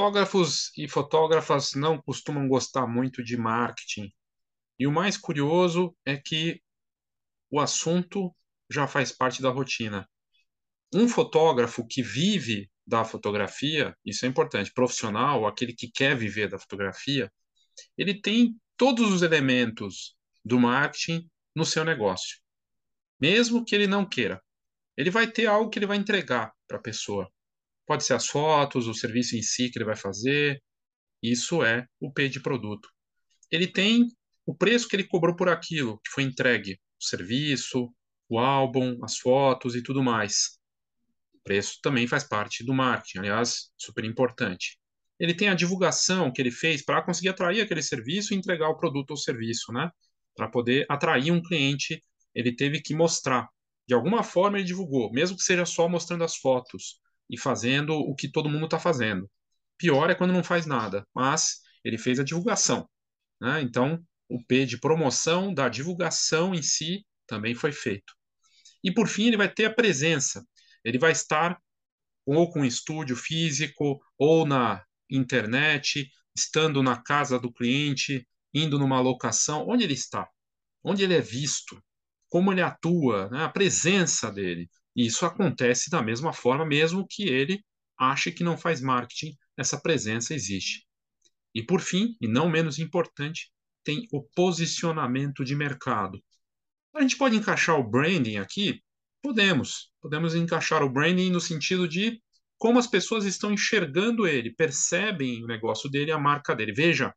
Fotógrafos e fotógrafas não costumam gostar muito de marketing. E o mais curioso é que o assunto já faz parte da rotina. Um fotógrafo que vive da fotografia, isso é importante, profissional, aquele que quer viver da fotografia, ele tem todos os elementos do marketing no seu negócio. Mesmo que ele não queira. Ele vai ter algo que ele vai entregar para a pessoa. Pode ser as fotos, o serviço em si que ele vai fazer. Isso é o P de produto. Ele tem o preço que ele cobrou por aquilo que foi entregue, o serviço, o álbum, as fotos e tudo mais. O preço também faz parte do marketing, aliás, super importante. Ele tem a divulgação que ele fez para conseguir atrair aquele serviço e entregar o produto ou serviço, né? Para poder atrair um cliente, ele teve que mostrar. De alguma forma ele divulgou, mesmo que seja só mostrando as fotos e fazendo o que todo mundo está fazendo. Pior é quando não faz nada, mas ele fez a divulgação. Né? Então, o P de promoção da divulgação em si também foi feito. E por fim, ele vai ter a presença. Ele vai estar ou com um estúdio físico, ou na internet, estando na casa do cliente, indo numa locação, onde ele está, onde ele é visto, como ele atua, né? a presença dele. E isso acontece da mesma forma, mesmo que ele ache que não faz marketing, essa presença existe. E por fim, e não menos importante, tem o posicionamento de mercado. A gente pode encaixar o branding aqui? Podemos. Podemos encaixar o branding no sentido de como as pessoas estão enxergando ele, percebem o negócio dele, a marca dele. Veja,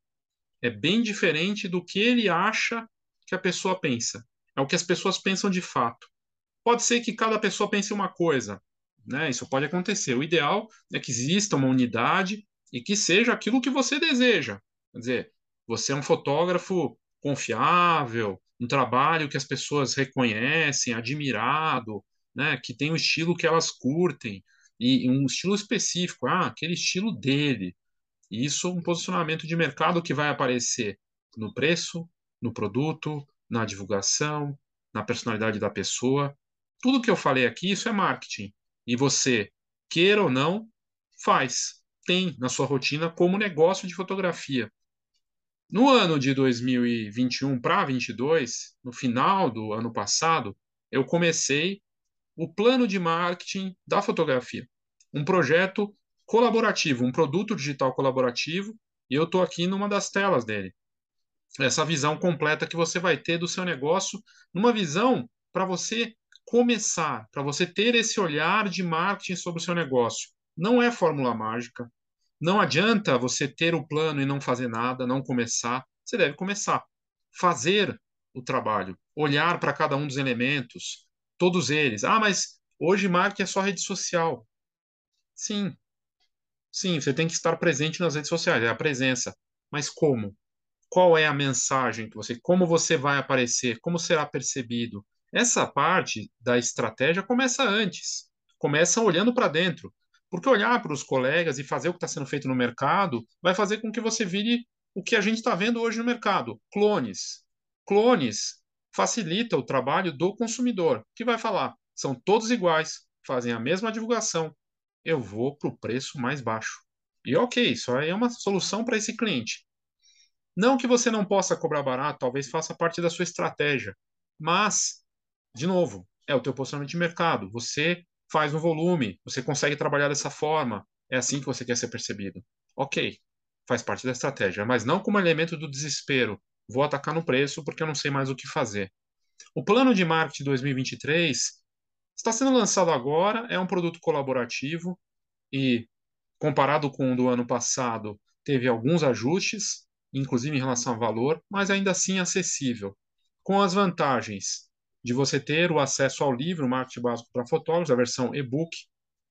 é bem diferente do que ele acha que a pessoa pensa. É o que as pessoas pensam de fato. Pode ser que cada pessoa pense uma coisa, né? Isso pode acontecer. O ideal é que exista uma unidade e que seja aquilo que você deseja. Quer dizer, você é um fotógrafo confiável, um trabalho que as pessoas reconhecem, admirado, né, que tem um estilo que elas curtem e um estilo específico, ah, aquele estilo dele. Isso é um posicionamento de mercado que vai aparecer no preço, no produto, na divulgação, na personalidade da pessoa. Tudo que eu falei aqui, isso é marketing. E você, queira ou não, faz, tem na sua rotina como negócio de fotografia. No ano de 2021 para 2022, no final do ano passado, eu comecei o plano de marketing da fotografia, um projeto colaborativo, um produto digital colaborativo, e eu estou aqui numa das telas dele. Essa visão completa que você vai ter do seu negócio, numa visão para você começar, para você ter esse olhar de marketing sobre o seu negócio. Não é fórmula mágica, não adianta você ter o plano e não fazer nada, não começar. Você deve começar. Fazer o trabalho, olhar para cada um dos elementos, todos eles. Ah, mas hoje marketing é só rede social. Sim. Sim, você tem que estar presente nas redes sociais, é a presença. Mas como? Qual é a mensagem que você, como você vai aparecer, como será percebido? Essa parte da estratégia começa antes. Começa olhando para dentro. Porque olhar para os colegas e fazer o que está sendo feito no mercado vai fazer com que você vire o que a gente está vendo hoje no mercado: clones. Clones facilita o trabalho do consumidor, que vai falar, são todos iguais, fazem a mesma divulgação, eu vou para o preço mais baixo. E ok, isso aí é uma solução para esse cliente. Não que você não possa cobrar barato, talvez faça parte da sua estratégia, mas, de novo, é o teu posicionamento de mercado. Você faz no volume, você consegue trabalhar dessa forma, é assim que você quer ser percebido. Ok, faz parte da estratégia, mas não como elemento do desespero. Vou atacar no preço porque eu não sei mais o que fazer. O plano de marketing 2023 está sendo lançado agora, é um produto colaborativo e, comparado com o do ano passado, teve alguns ajustes, inclusive em relação ao valor, mas ainda assim acessível, com as vantagens de você ter o acesso ao livro Marketing Básico para Fotógrafos, a versão e-book,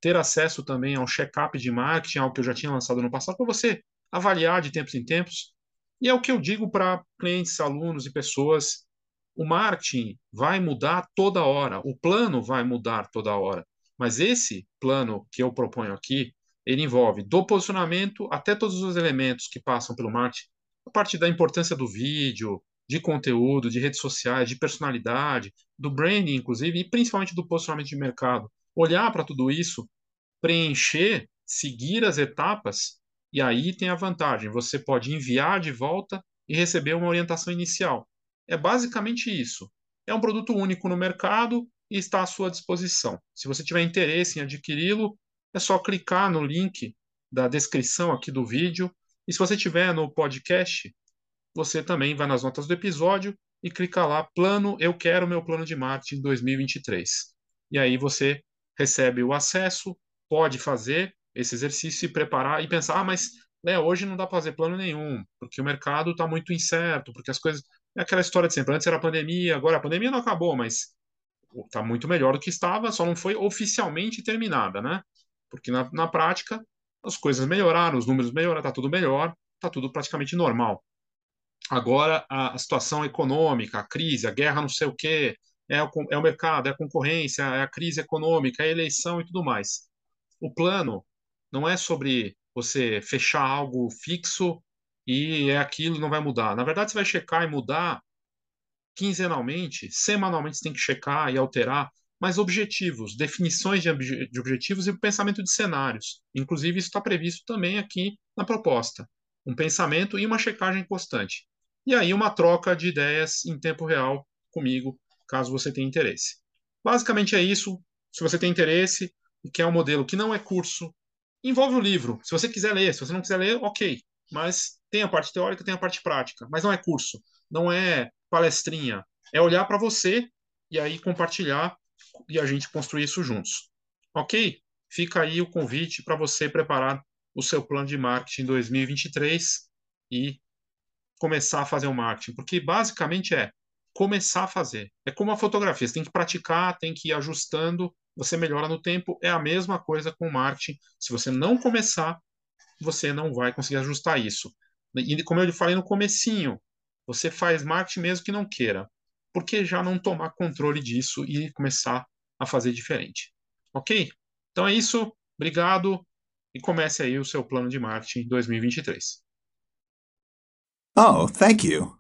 ter acesso também ao check-up de marketing, algo que eu já tinha lançado no passado, para você avaliar de tempos em tempos. E é o que eu digo para clientes, alunos e pessoas: o marketing vai mudar toda hora, o plano vai mudar toda hora. Mas esse plano que eu proponho aqui, ele envolve do posicionamento até todos os elementos que passam pelo marketing, a partir da importância do vídeo, de conteúdo, de redes sociais, de personalidade, do branding, inclusive, e principalmente do posicionamento de mercado. Olhar para tudo isso, preencher, seguir as etapas E aí tem a vantagem: você pode enviar de volta e receber uma orientação inicial. É basicamente isso. É um produto único no mercado e está à sua disposição. Se você tiver interesse em adquiri-lo, é só clicar no link da descrição aqui do vídeo. E se você tiver no podcast, você também vai nas notas do episódio e clica lá plano, eu quero meu plano de marketing 2023. E aí você recebe o acesso, pode fazer esse exercício e preparar e pensar, ah, mas né, hoje não dá para fazer plano nenhum, porque o mercado está muito incerto, porque as coisas. É aquela história de sempre. Antes era pandemia, agora a pandemia não acabou, mas está muito melhor do que estava, só não foi oficialmente terminada, né? Porque na, na prática as coisas melhoraram, os números melhoraram, está tudo melhor, está tudo praticamente normal. Agora a, a, situação econômica, a crise, a guerra, não sei o quê, é o, é o mercado, é a concorrência, é a crise econômica, é a eleição e tudo mais. O plano não é sobre você fechar algo fixo e é aquilo, não vai mudar. Na verdade, você vai checar e mudar quinzenalmente, semanalmente você tem que checar e alterar, mas objetivos, definições de, obje de objetivos e pensamento de cenários. Inclusive, isso está previsto também aqui na proposta. Um pensamento e uma checagem constante. E aí, uma troca de ideias em tempo real comigo, caso você tenha interesse. Basicamente é isso. Se você tem interesse e quer um modelo que não é curso, envolve o livro. Se você quiser ler, se você não quiser ler, ok. Mas tem a parte teórica, tem a parte prática. Mas não é curso, não é palestrinha. É olhar para você e aí compartilhar e a gente construir isso juntos. Ok? Fica aí o convite para você preparar o seu plano de marketing 2023 e começar a fazer o marketing. Porque basicamente é começar a fazer. É como a fotografia, você tem que praticar, tem que ir ajustando, você melhora no tempo. É a mesma coisa com o marketing. Se você não começar, você não vai conseguir ajustar isso. E como eu falei no comecinho, você faz marketing mesmo que não queira. Por que já não tomar controle disso e começar a fazer diferente? Ok? Então é isso. Obrigado e comece aí o seu plano de marketing 2023. Oh, thank you.